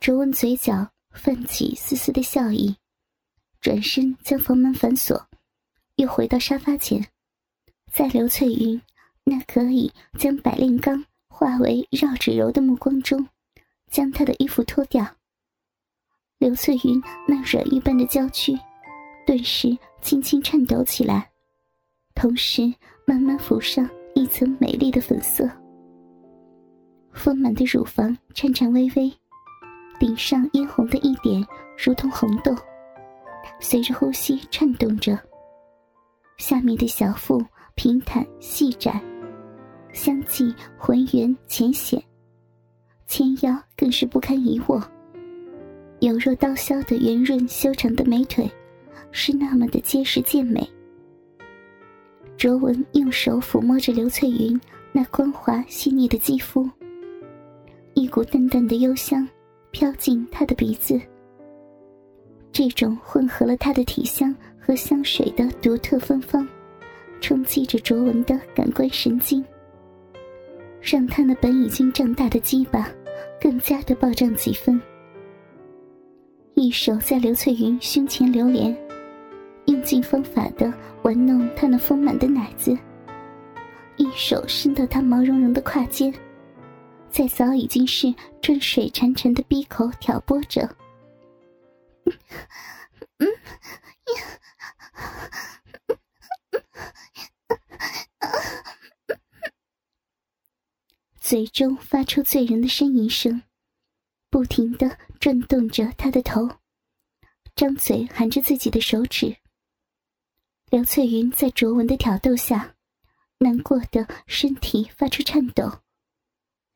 卓文嘴角泛起丝丝的笑意，转身将房门反锁，又回到沙发前，在刘翠云那可以将百炼钢化为绕指柔的目光中，将她的衣服脱掉。刘翠云那软玉般的娇躯，顿时轻轻颤抖起来，同时慢慢浮上一层美丽的粉色。丰满的乳房颤颤巍巍，顶上嫣红的一点如同红豆，随着呼吸颤动着。下面的小腹平坦细窄，香气浑圆浅显，纤腰更是不堪一握。有若刀削的圆润修长的美腿，是那么的结实健美。卓文用手抚摸着刘翠云那光滑细腻的肌肤。一股淡淡的幽香飘进他的鼻子，这种混合了他的体香和香水的独特芬芳，冲击着卓文的感官神经，让他那本已经胀大的鸡巴更加的暴胀几分。一手在刘翠云胸前流连，用尽方法的玩弄她那丰满的奶子，一手伸到她毛茸茸的胯间。在早已经是春水潺潺的鼻口挑拨着，嗯，嘴中发出醉人的呻吟声，不停的转动着他的头，张嘴含着自己的手指。刘翠云在卓文的挑逗下，难过的身体发出颤抖。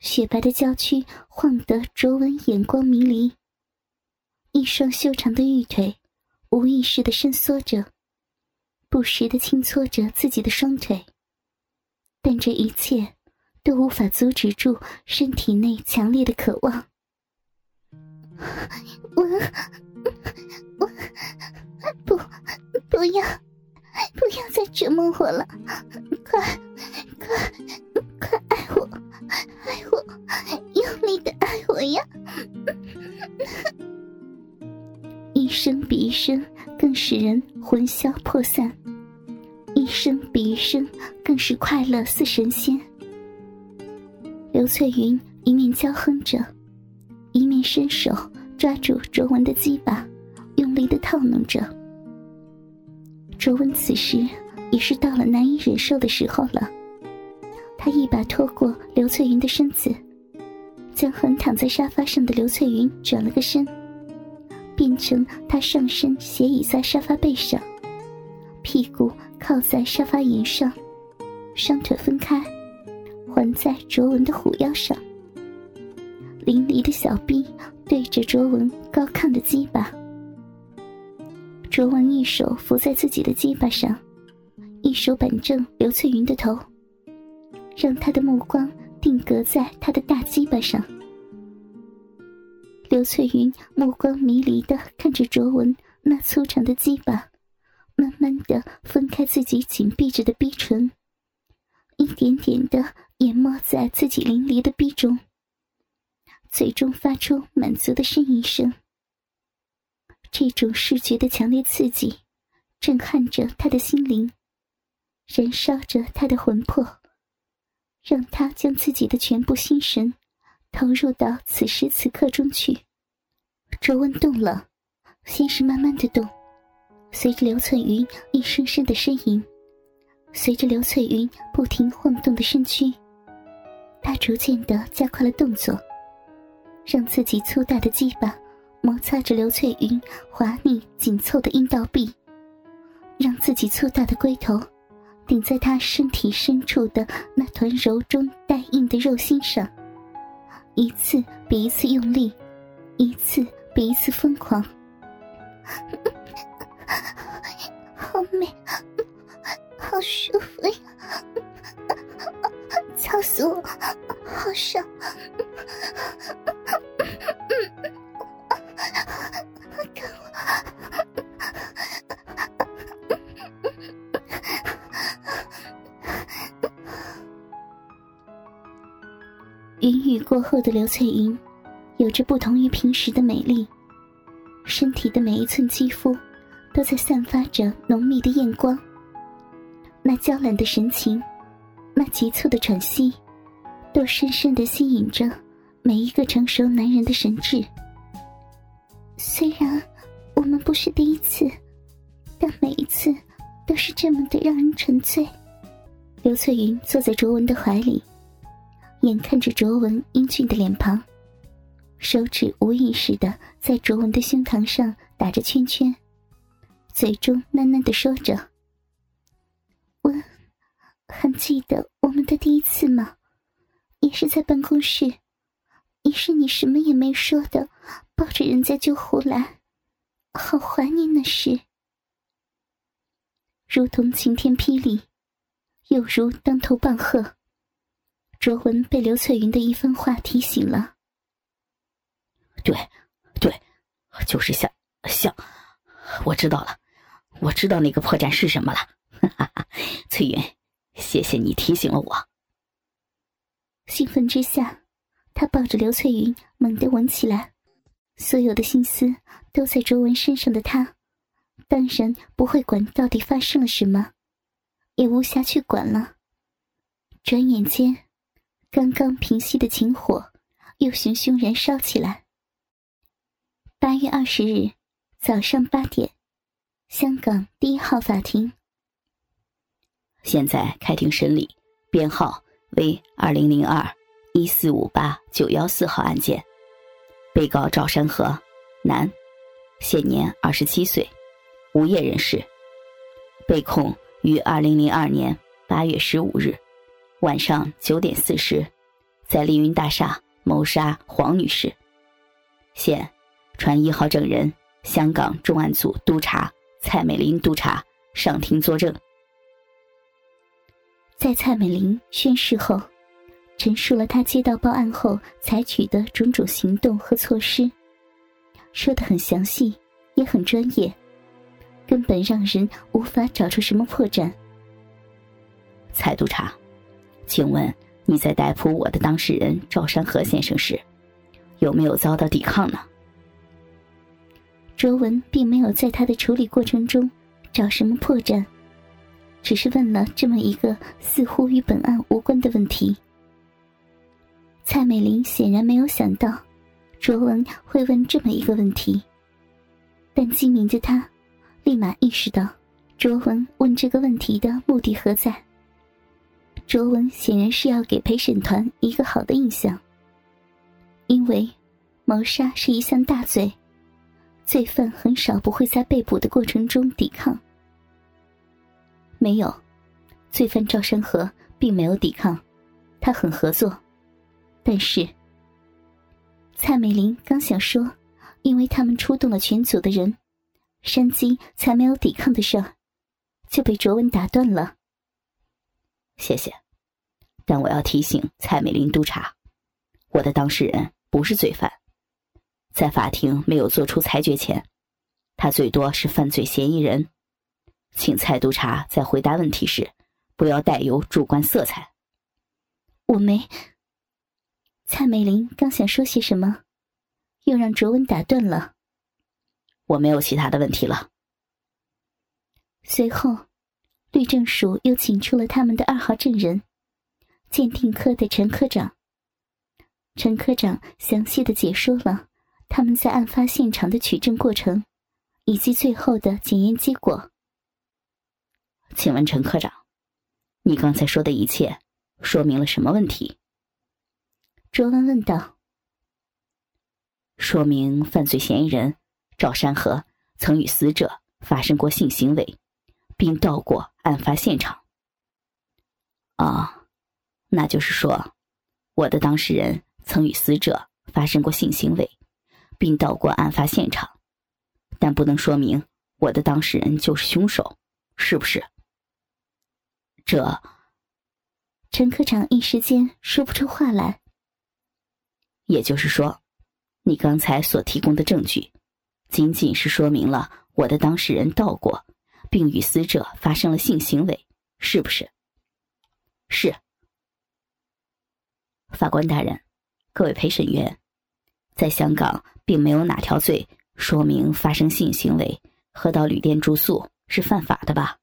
雪白的娇躯晃得卓文眼光迷离，一双修长的玉腿无意识的伸缩着，不时的轻搓着自己的双腿，但这一切都无法阻止住身体内强烈的渴望。我，我，不，不要，不要再折磨我了，声比一声更是快乐似神仙。刘翠云一面娇哼着，一面伸手抓住卓文的鸡巴，用力的套弄着。卓文此时已是到了难以忍受的时候了。他一把拖过刘翠云的身子，将横躺在沙发上的刘翠云转了个身，变成他上身斜倚在沙发背上，屁股靠在沙发沿上，双腿分开，环在卓文的虎腰上。淋漓的小臂对着卓文高亢的鸡巴，卓文一手扶在自己的鸡巴上，一手板正刘翠云的头。让他的目光定格在他的大鸡巴上。刘翠云目光迷离的看着卓文那粗长的鸡巴，慢的分开自己紧闭着的逼唇，一点点的淹没在自己淋漓的逼中，嘴中发出满足的呻吟声。这种视觉的强烈刺激，震撼着他的心灵，燃烧着他的魂魄。让他将自己的全部心神投入到此时此刻中去。周温动了，先是慢慢的动，随着刘翠云一声声的呻吟，随着刘翠云不停晃动的身躯，他逐渐的加快了动作，让自己粗大的鸡巴摩擦着刘翠云滑腻紧凑的阴道壁，让自己粗大的龟头。顶在他身体深处的那团柔中带硬的肉心上，一次比一次用力，一次比一次疯狂。过后的刘翠云，有着不同于平时的美丽，身体的每一寸肌肤都在散发着浓密的艳光。那娇懒的神情，那急促的喘息，都深深的吸引着每一个成熟男人的神智。虽然我们不是第一次，但每一次都是这么的让人沉醉。刘翠云坐在卓文的怀里，眼看着卓文英俊的脸庞。手指无意识的在卓文的胸膛上打着圈圈，嘴中喃喃的说着：“我，还记得我们的第一次吗？也是在办公室，也是你什么也没说的，抱着人家就胡来，好怀念那时。”如同晴天霹雳，又如当头棒喝。卓文被刘翠云的一番话提醒了。对，对，就是像像，我知道了，我知道那个破绽是什么了。哈哈，翠云，谢谢你提醒了我。兴奋之下，他抱着刘翠云猛地吻起来，所有的心思都在卓文身上的他，当然不会管到底发生了什么，也无暇去管了。转眼间，刚刚平息的情火又熊熊燃烧起来。八月二十日早上八点，香港第一号法庭。现在开庭审理，编号为二零零二一四五八九幺四号案件。被告赵山河，男，现年二十七岁，无业人士。被控于二零零二年八月十五日晚上九点四十，在丽云大厦谋杀黄女士。现。传一号证人，香港重案组督察蔡美玲督察上庭作证。在蔡美玲宣誓后，陈述了她接到报案后采取的种种行动和措施，说的很详细，也很专业，根本让人无法找出什么破绽。蔡督察，请问你在逮捕我的当事人赵山河先生时，有没有遭到抵抗呢？卓文并没有在他的处理过程中找什么破绽，只是问了这么一个似乎与本案无关的问题。蔡美玲显然没有想到卓文会问这么一个问题，但精明的他立马意识到卓文问这个问题的目的何在。卓文显然是要给陪审团一个好的印象，因为谋杀是一项大罪。罪犯很少不会在被捕的过程中抵抗。没有，罪犯赵山河并没有抵抗，他很合作。但是，蔡美玲刚想说，因为他们出动了全组的人，山鸡才没有抵抗的事儿，就被卓文打断了。谢谢，但我要提醒蔡美玲督察，我的当事人不是罪犯。在法庭没有做出裁决前，他最多是犯罪嫌疑人，请蔡督察在回答问题时不要带有主观色彩。我没。蔡美玲刚想说些什么，又让卓文打断了。我没有其他的问题了。随后，律政署又请出了他们的二号证人，鉴定科的陈科长。陈科长详细的解说了。他们在案发现场的取证过程，以及最后的检验结果。请问陈科长，你刚才说的一切说明了什么问题？卓文问道。说明犯罪嫌疑人赵山河曾与死者发生过性行为，并到过案发现场。啊，那就是说，我的当事人曾与死者发生过性行为。并到过案发现场，但不能说明我的当事人就是凶手，是不是？这，陈科长一时间说不出话来。也就是说，你刚才所提供的证据，仅仅是说明了我的当事人到过，并与死者发生了性行为，是不是？是。法官大人，各位陪审员。在香港并没有哪条罪说明发生性行为和到旅店住宿是犯法的吧？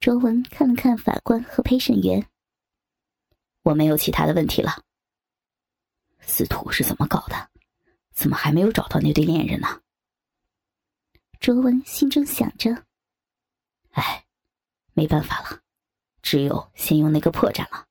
卓文看了看法官和陪审员，我没有其他的问题了。司徒是怎么搞的？怎么还没有找到那对恋人呢？卓文心中想着。哎，没办法了，只有先用那个破绽了。